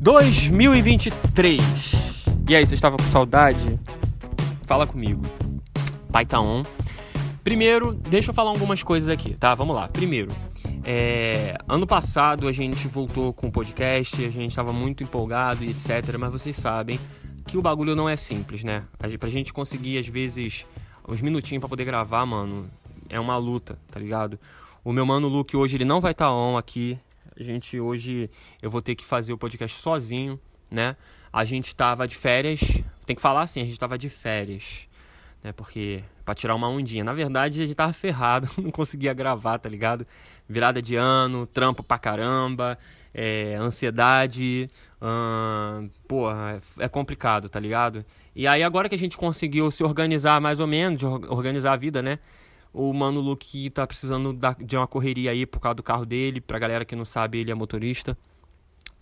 2023. E aí, você estava com saudade? Fala comigo. Pai tá on. Primeiro, deixa eu falar algumas coisas aqui, tá? Vamos lá. Primeiro, é, ano passado a gente voltou com o podcast, a gente estava muito empolgado e etc. Mas vocês sabem que o bagulho não é simples, né? Pra gente conseguir, às vezes, uns minutinhos para poder gravar, mano, é uma luta, tá ligado? O meu mano Luke hoje ele não vai estar tá on aqui. Gente hoje eu vou ter que fazer o podcast sozinho, né? A gente tava de férias. Tem que falar assim, a gente tava de férias. Né? Porque para tirar uma ondinha. Na verdade, a gente tava ferrado, não conseguia gravar, tá ligado? Virada de ano, trampo pra caramba, é, ansiedade. Hum, porra, é complicado, tá ligado? E aí, agora que a gente conseguiu se organizar mais ou menos, organizar a vida, né? O Mano Luke tá precisando de uma correria aí por causa do carro dele. Pra galera que não sabe, ele é motorista.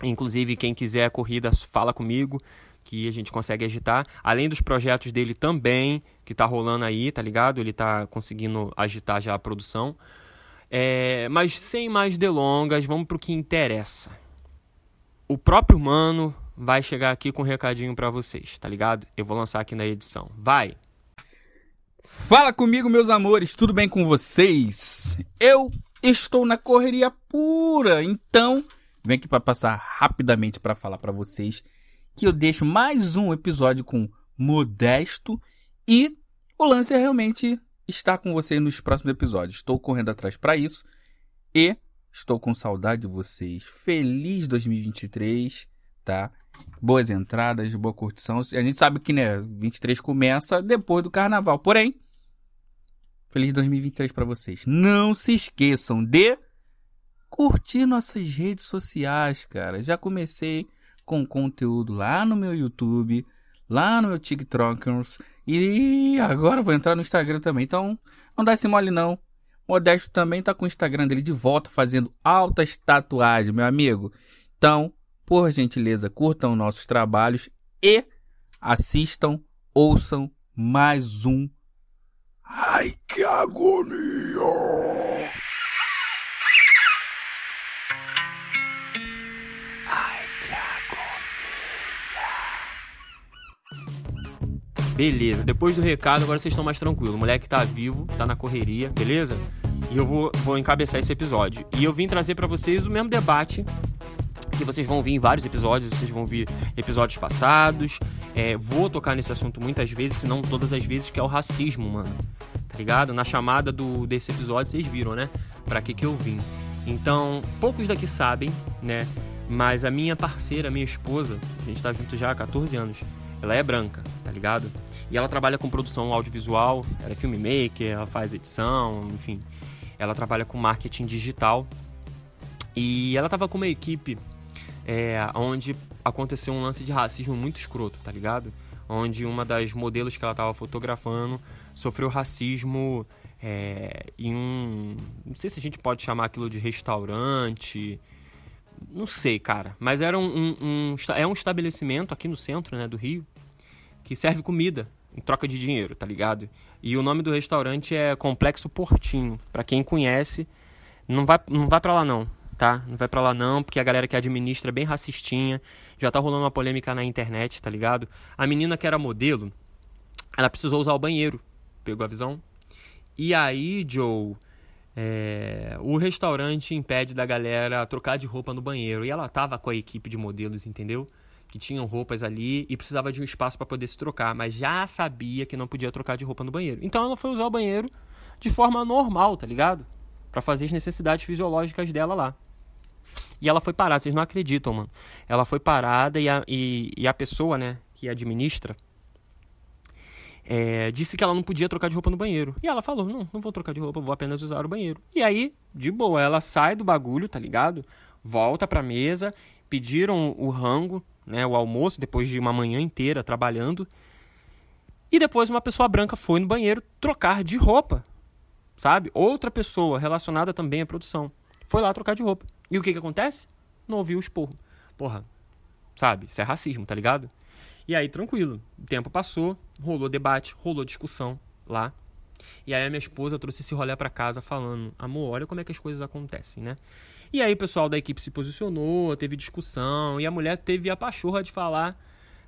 Inclusive, quem quiser a corrida, fala comigo que a gente consegue agitar. Além dos projetos dele também, que tá rolando aí, tá ligado? Ele tá conseguindo agitar já a produção. É, mas sem mais delongas, vamos pro que interessa. O próprio Mano vai chegar aqui com um recadinho para vocês, tá ligado? Eu vou lançar aqui na edição. Vai! Fala comigo, meus amores, tudo bem com vocês? Eu estou na correria pura, então vem aqui para passar rapidamente para falar para vocês que eu deixo mais um episódio com Modesto e o lance é realmente estar com vocês nos próximos episódios. Estou correndo atrás para isso e estou com saudade de vocês. Feliz 2023, tá? boas entradas, boa curtição. A gente sabe que, né, 23 começa depois do carnaval. Porém, feliz 2023 para vocês. Não se esqueçam de curtir nossas redes sociais, cara. Já comecei com conteúdo lá no meu YouTube, lá no meu TikTok e agora vou entrar no Instagram também. Então, não dá esse mole não. Modesto também tá com o Instagram dele de volta fazendo altas tatuagens, meu amigo. Então, por gentileza, curtam nossos trabalhos e assistam, ouçam mais um. Ai, que agonia! Ai, que agonia! Beleza, depois do recado, agora vocês estão mais tranquilos. O moleque tá vivo, tá na correria, beleza? E eu vou, vou encabeçar esse episódio. E eu vim trazer para vocês o mesmo debate que vocês vão vir em vários episódios, vocês vão vir episódios passados. É, vou tocar nesse assunto muitas vezes, se não todas as vezes, que é o racismo, mano. Tá ligado? Na chamada do, desse episódio, vocês viram, né? Pra que que eu vim. Então, poucos daqui sabem, né? Mas a minha parceira, a minha esposa, a gente tá junto já há 14 anos, ela é branca, tá ligado? E ela trabalha com produção audiovisual, ela é filmmaker, ela faz edição, enfim. Ela trabalha com marketing digital. E ela tava com uma equipe é, onde aconteceu um lance de racismo muito escroto, tá ligado? Onde uma das modelos que ela estava fotografando sofreu racismo é, em um. Não sei se a gente pode chamar aquilo de restaurante. Não sei, cara. Mas era um, um, um, é um estabelecimento aqui no centro né, do Rio que serve comida em troca de dinheiro, tá ligado? E o nome do restaurante é Complexo Portinho. Para quem conhece, não vai, não vai para lá não tá? Não vai para lá não, porque a galera que administra é bem racistinha. Já tá rolando uma polêmica na internet, tá ligado? A menina que era modelo, ela precisou usar o banheiro. Pegou a visão? E aí, Joe, é, o restaurante impede da galera trocar de roupa no banheiro. E ela tava com a equipe de modelos, entendeu? Que tinham roupas ali e precisava de um espaço para poder se trocar, mas já sabia que não podia trocar de roupa no banheiro. Então ela foi usar o banheiro de forma normal, tá ligado? Para fazer as necessidades fisiológicas dela lá. E ela foi parada, vocês não acreditam, mano. Ela foi parada e a, e, e a pessoa, né, que administra, é, disse que ela não podia trocar de roupa no banheiro. E ela falou: Não, não vou trocar de roupa, vou apenas usar o banheiro. E aí, de boa, ela sai do bagulho, tá ligado? Volta pra mesa, pediram o rango, né, o almoço, depois de uma manhã inteira trabalhando. E depois uma pessoa branca foi no banheiro trocar de roupa, sabe? Outra pessoa relacionada também à produção foi lá trocar de roupa. E o que que acontece? Não ouviu o esporro. Porra, sabe? Isso é racismo, tá ligado? E aí, tranquilo. O tempo passou, rolou debate, rolou discussão lá. E aí a minha esposa trouxe esse rolê para casa falando: "Amor, olha como é que as coisas acontecem, né?" E aí o pessoal da equipe se posicionou, teve discussão, e a mulher teve a pachorra de falar,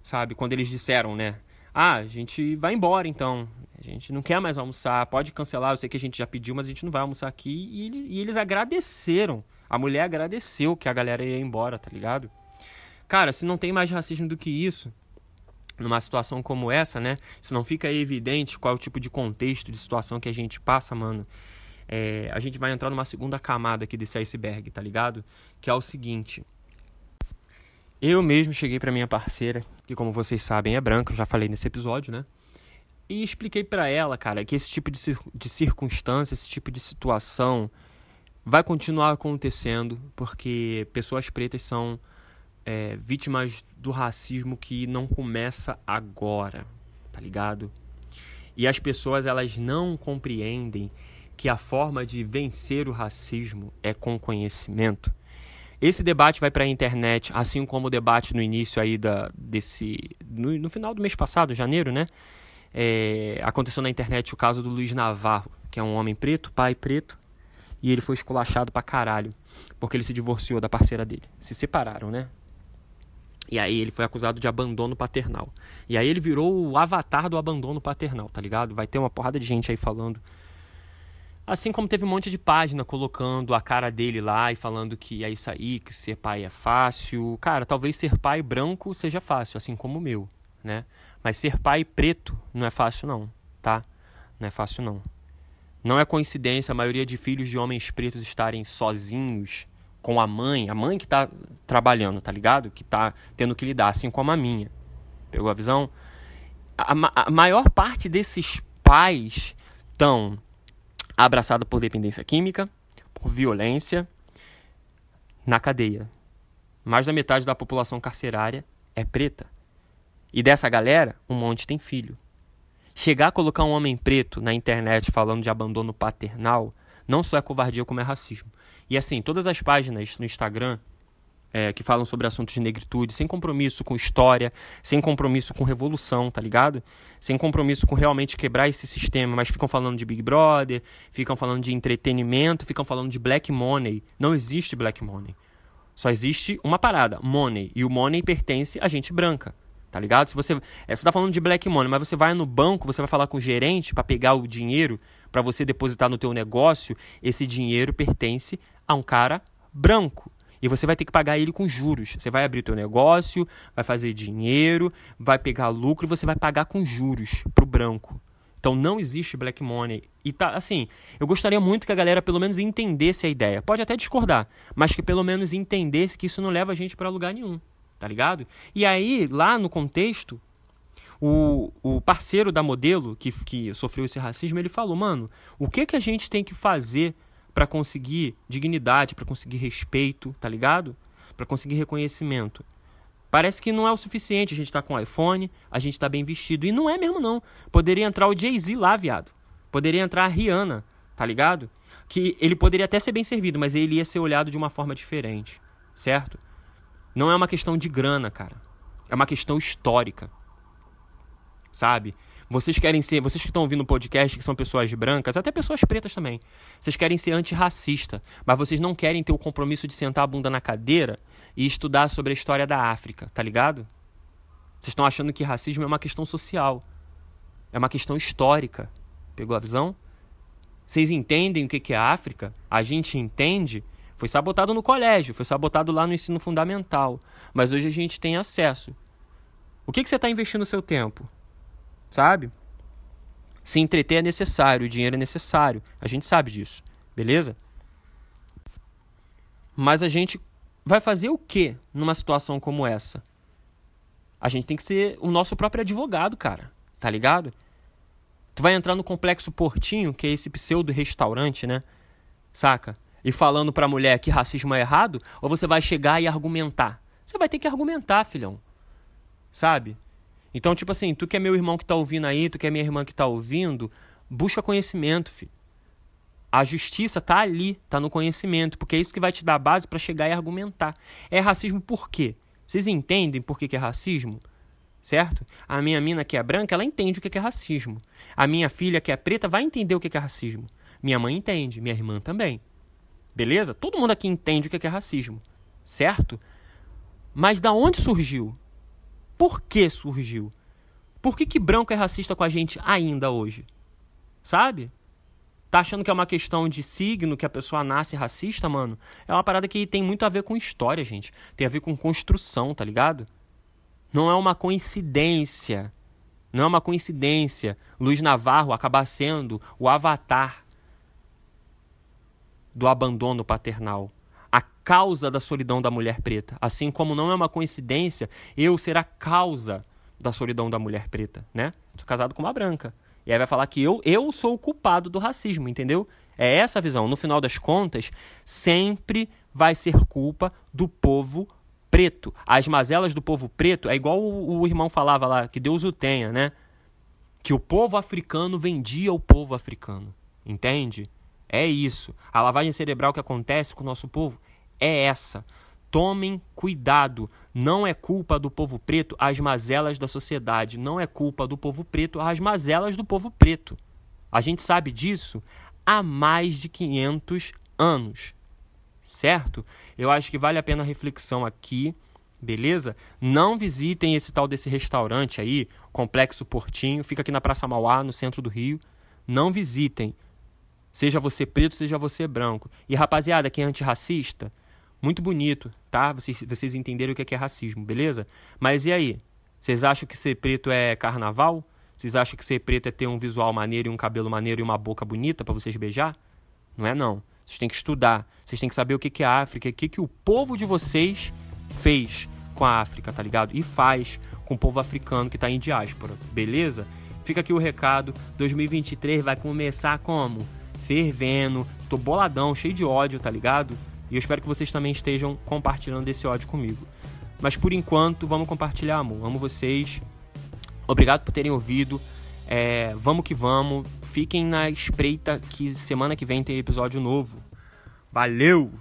sabe, quando eles disseram, né? Ah, a gente vai embora então. A gente não quer mais almoçar, pode cancelar, eu sei que a gente já pediu, mas a gente não vai almoçar aqui. E, e eles agradeceram. A mulher agradeceu que a galera ia embora, tá ligado? Cara, se não tem mais racismo do que isso, numa situação como essa, né? Se não fica evidente qual é o tipo de contexto, de situação que a gente passa, mano, é, a gente vai entrar numa segunda camada aqui desse iceberg, tá ligado? Que é o seguinte. Eu mesmo cheguei para minha parceira, que como vocês sabem é branca, já falei nesse episódio, né? E expliquei para ela, cara, que esse tipo de, cir de circunstância, esse tipo de situação vai continuar acontecendo, porque pessoas pretas são é, vítimas do racismo que não começa agora, tá ligado? E as pessoas elas não compreendem que a forma de vencer o racismo é com conhecimento. Esse debate vai para a internet, assim como o debate no início aí da, desse. No, no final do mês passado, janeiro, né? É, aconteceu na internet o caso do Luiz Navarro, que é um homem preto, pai preto, e ele foi esculachado pra caralho, porque ele se divorciou da parceira dele. Se separaram, né? E aí ele foi acusado de abandono paternal. E aí ele virou o avatar do abandono paternal, tá ligado? Vai ter uma porrada de gente aí falando. Assim como teve um monte de página colocando a cara dele lá e falando que é isso aí, que ser pai é fácil. Cara, talvez ser pai branco seja fácil, assim como o meu, né? Mas ser pai preto não é fácil não, tá? Não é fácil não. Não é coincidência a maioria de filhos de homens pretos estarem sozinhos com a mãe, a mãe que está trabalhando, tá ligado? Que está tendo que lidar, assim como a minha. Pegou a visão? A, a maior parte desses pais estão abraçados por dependência química, por violência, na cadeia. Mais da metade da população carcerária é preta. E dessa galera, um monte tem filho. Chegar a colocar um homem preto na internet falando de abandono paternal não só é covardia, como é racismo. E assim, todas as páginas no Instagram é, que falam sobre assuntos de negritude, sem compromisso com história, sem compromisso com revolução, tá ligado? Sem compromisso com realmente quebrar esse sistema, mas ficam falando de Big Brother, ficam falando de entretenimento, ficam falando de black money. Não existe black money. Só existe uma parada, money. E o money pertence a gente branca. Tá ligado? Se você, é, você tá falando de black money, mas você vai no banco, você vai falar com o gerente para pegar o dinheiro para você depositar no teu negócio, esse dinheiro pertence a um cara branco. E você vai ter que pagar ele com juros. Você vai abrir teu negócio, vai fazer dinheiro, vai pegar lucro e você vai pagar com juros pro branco. Então não existe black money. E tá assim, eu gostaria muito que a galera pelo menos entendesse a ideia. Pode até discordar, mas que pelo menos entendesse que isso não leva a gente para lugar nenhum tá ligado? E aí, lá no contexto, o, o parceiro da modelo que, que sofreu esse racismo, ele falou, mano, o que que a gente tem que fazer para conseguir dignidade, para conseguir respeito, tá ligado? Para conseguir reconhecimento. Parece que não é o suficiente a gente tá com iPhone, a gente tá bem vestido. E não é mesmo, não. Poderia entrar o Jay-Z lá, viado. Poderia entrar a Rihanna, tá ligado? Que ele poderia até ser bem servido, mas ele ia ser olhado de uma forma diferente, certo? Não é uma questão de grana, cara. É uma questão histórica. Sabe? Vocês querem ser, vocês que estão ouvindo o podcast, que são pessoas brancas, até pessoas pretas também. Vocês querem ser antirracista, mas vocês não querem ter o compromisso de sentar a bunda na cadeira e estudar sobre a história da África, tá ligado? Vocês estão achando que racismo é uma questão social. É uma questão histórica. Pegou a visão? Vocês entendem o que é a África? A gente entende foi sabotado no colégio, foi sabotado lá no ensino fundamental. Mas hoje a gente tem acesso. O que, que você está investindo o seu tempo? Sabe? Se entreter é necessário, o dinheiro é necessário. A gente sabe disso. Beleza? Mas a gente vai fazer o que numa situação como essa? A gente tem que ser o nosso próprio advogado, cara. Tá ligado? Tu vai entrar no complexo Portinho, que é esse pseudo restaurante, né? Saca? E falando pra mulher que racismo é errado, ou você vai chegar e argumentar? Você vai ter que argumentar, filhão. Sabe? Então, tipo assim, tu que é meu irmão que tá ouvindo aí, tu que é minha irmã que tá ouvindo, busca conhecimento, filho. A justiça tá ali, tá no conhecimento, porque é isso que vai te dar base para chegar e argumentar. É racismo por quê? Vocês entendem por que, que é racismo? certo? A minha mina que é branca, ela entende o que é racismo. A minha filha que é preta vai entender o que é racismo. Minha mãe entende, minha irmã também. Beleza? Todo mundo aqui entende o que é racismo, certo? Mas da onde surgiu? Por que surgiu? Por que, que branco é racista com a gente ainda hoje? Sabe? Tá achando que é uma questão de signo, que a pessoa nasce racista, mano? É uma parada que tem muito a ver com história, gente. Tem a ver com construção, tá ligado? Não é uma coincidência. Não é uma coincidência Luiz Navarro acabar sendo o avatar do abandono paternal, a causa da solidão da mulher preta. Assim como não é uma coincidência eu ser a causa da solidão da mulher preta, né? Sou casado com uma branca. E aí vai falar que eu, eu sou o culpado do racismo, entendeu? É essa a visão. No final das contas, sempre vai ser culpa do povo preto. As mazelas do povo preto é igual o, o irmão falava lá, que Deus o tenha, né? Que o povo africano vendia o povo africano. Entende? É isso. A lavagem cerebral que acontece com o nosso povo é essa. Tomem cuidado. Não é culpa do povo preto as mazelas da sociedade. Não é culpa do povo preto as mazelas do povo preto. A gente sabe disso há mais de 500 anos certo? Eu acho que vale a pena a reflexão aqui, beleza? Não visitem esse tal desse restaurante aí, Complexo Portinho, fica aqui na Praça Mauá, no centro do Rio. Não visitem. Seja você preto, seja você branco. E rapaziada, quem é antirracista, muito bonito, tá? Vocês, vocês entenderam o que é, que é racismo, beleza? Mas e aí? Vocês acham que ser preto é carnaval? Vocês acham que ser preto é ter um visual maneiro e um cabelo maneiro e uma boca bonita para vocês beijar? Não é não. Vocês têm que estudar, vocês têm que saber o que é a África, o que, que o povo de vocês fez com a África, tá ligado? E faz com o povo africano que tá em diáspora, beleza? Fica aqui o recado, 2023 vai começar como? Fervendo, tô boladão, cheio de ódio, tá ligado? E eu espero que vocês também estejam compartilhando esse ódio comigo. Mas por enquanto, vamos compartilhar, amor. Amo vocês. Obrigado por terem ouvido. É, vamos que vamos. Fiquem na espreita que semana que vem tem episódio novo. Valeu!